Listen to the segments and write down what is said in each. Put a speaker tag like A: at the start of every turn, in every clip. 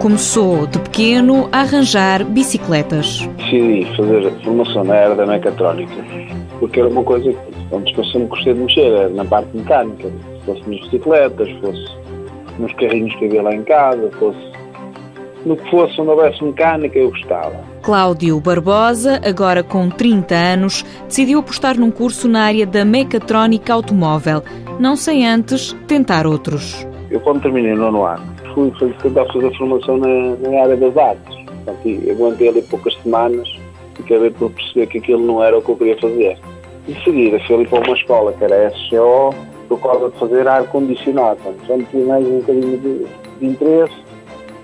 A: Começou de pequeno a arranjar bicicletas.
B: Decidi fazer formação na área da mecatrónica, porque era uma coisa onde eu sempre gostei de mexer, na parte mecânica. Se fosse nas bicicletas, fosse nos carrinhos que havia lá em casa, fosse no que fosse onde houvesse mecânica, eu gostava.
A: Cláudio Barbosa, agora com 30 anos, decidiu apostar num curso na área da mecatrónica automóvel, não sem antes tentar outros.
B: Eu, quando terminei o nono ano, fui, fui tentar fazer formação na, na área das artes. Portanto, eu aguentei ali poucas semanas e acabei por perceber que aquilo não era o que eu queria fazer. De seguida, fui ali para uma escola que era a SCO, por causa de fazer ar-condicionado. Portanto, já me tinha mais um bocadinho de, de interesse.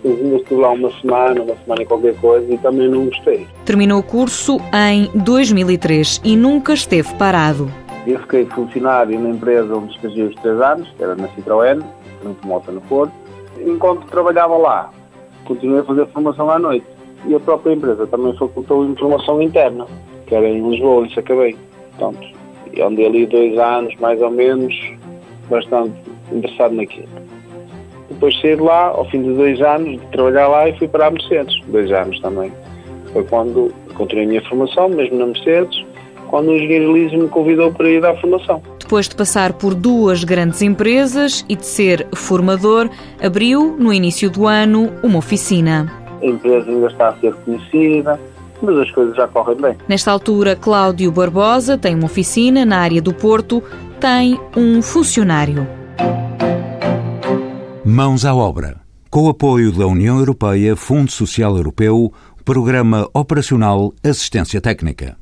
B: Ainda estive lá uma semana, uma semana e qualquer coisa, e também não gostei.
A: Terminou o curso em 2003 e nunca esteve parado.
B: Eu fiquei funcionário na empresa onde estagiei os três anos, que era na Citroën, frente Mota no Porto. Enquanto trabalhava lá, continuei a fazer formação à noite. E a própria empresa também facultou informação interna, que era em Lisboa, em Sacabém. Portanto, e andei ali dois anos, mais ou menos, bastante interessado naquilo. Depois saí de lá, ao fim de dois anos de trabalhar lá, e fui para a Mercedes, dois anos também. Foi quando continuei a minha formação, mesmo na Mercedes, quando o engenheiro Elísio me convidou para ir à formação.
A: Depois de passar por duas grandes empresas e de ser formador, abriu, no início do ano, uma oficina.
B: A empresa ainda está a ser conhecida, mas as coisas já correm bem.
A: Nesta altura, Cláudio Barbosa tem uma oficina na área do Porto, tem um funcionário.
C: Mãos à obra. Com o apoio da União Europeia, Fundo Social Europeu, Programa Operacional Assistência Técnica.